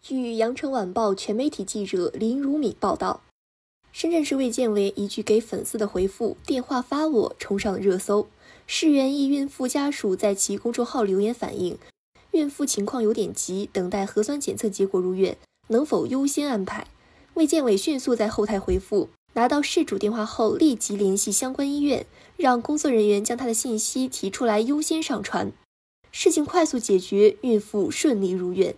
据羊城晚报全媒体记者林如敏报道，深圳市卫健委一句给粉丝的回复“电话发我”冲上了热搜。市原一孕妇家属在其公众号留言反映，孕妇情况有点急，等待核酸检测结果入院，能否优先安排？卫健委迅速在后台回复，拿到事主电话后立即联系相关医院，让工作人员将他的信息提出来优先上传。事情快速解决，孕妇顺利入院。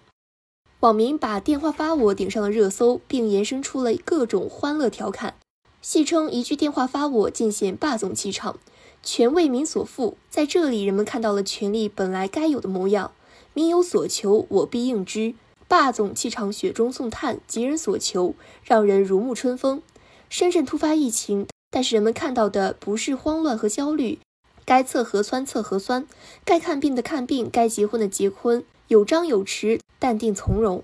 网民把电话发我顶上了热搜，并延伸出了各种欢乐调侃，戏称一句电话发我尽显霸总气场，权为民所赋。在这里，人们看到了权力本来该有的模样，民有所求，我必应之。霸总气场，雪中送炭，急人所求，让人如沐春风。深圳突发疫情，但是人们看到的不是慌乱和焦虑，该测核酸测核酸，该看病的看病，该结婚的结婚。有张有弛，淡定从容。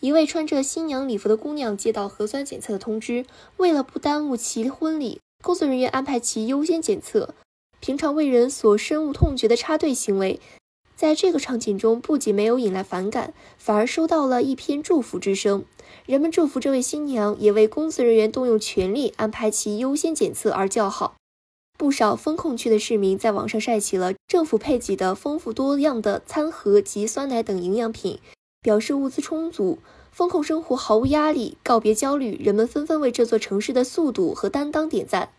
一位穿着新娘礼服的姑娘接到核酸检测的通知，为了不耽误其婚礼，工作人员安排其优先检测。平常为人所深恶痛绝的插队行为，在这个场景中不仅没有引来反感，反而收到了一篇祝福之声。人们祝福这位新娘，也为工作人员动用全力安排其优先检测而叫好。不少封控区的市民在网上晒起了政府配给的丰富多样的餐盒及酸奶等营养品，表示物资充足，风控生活毫无压力，告别焦虑。人们纷纷为这座城市的速度和担当点赞。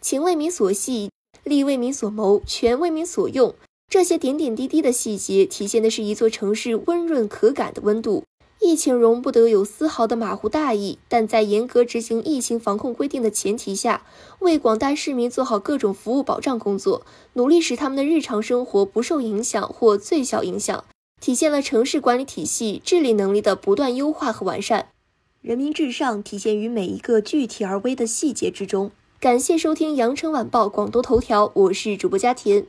情为民所系，利为民所谋，权为民所用。这些点点滴滴的细节，体现的是一座城市温润可感的温度。疫情容不得有丝毫的马虎大意，但在严格执行疫情防控规定的前提下，为广大市民做好各种服务保障工作，努力使他们的日常生活不受影响或最小影响，体现了城市管理体系治理能力的不断优化和完善。人民至上体现于每一个具体而微的细节之中。感谢收听羊城晚报广东头条，我是主播佳田。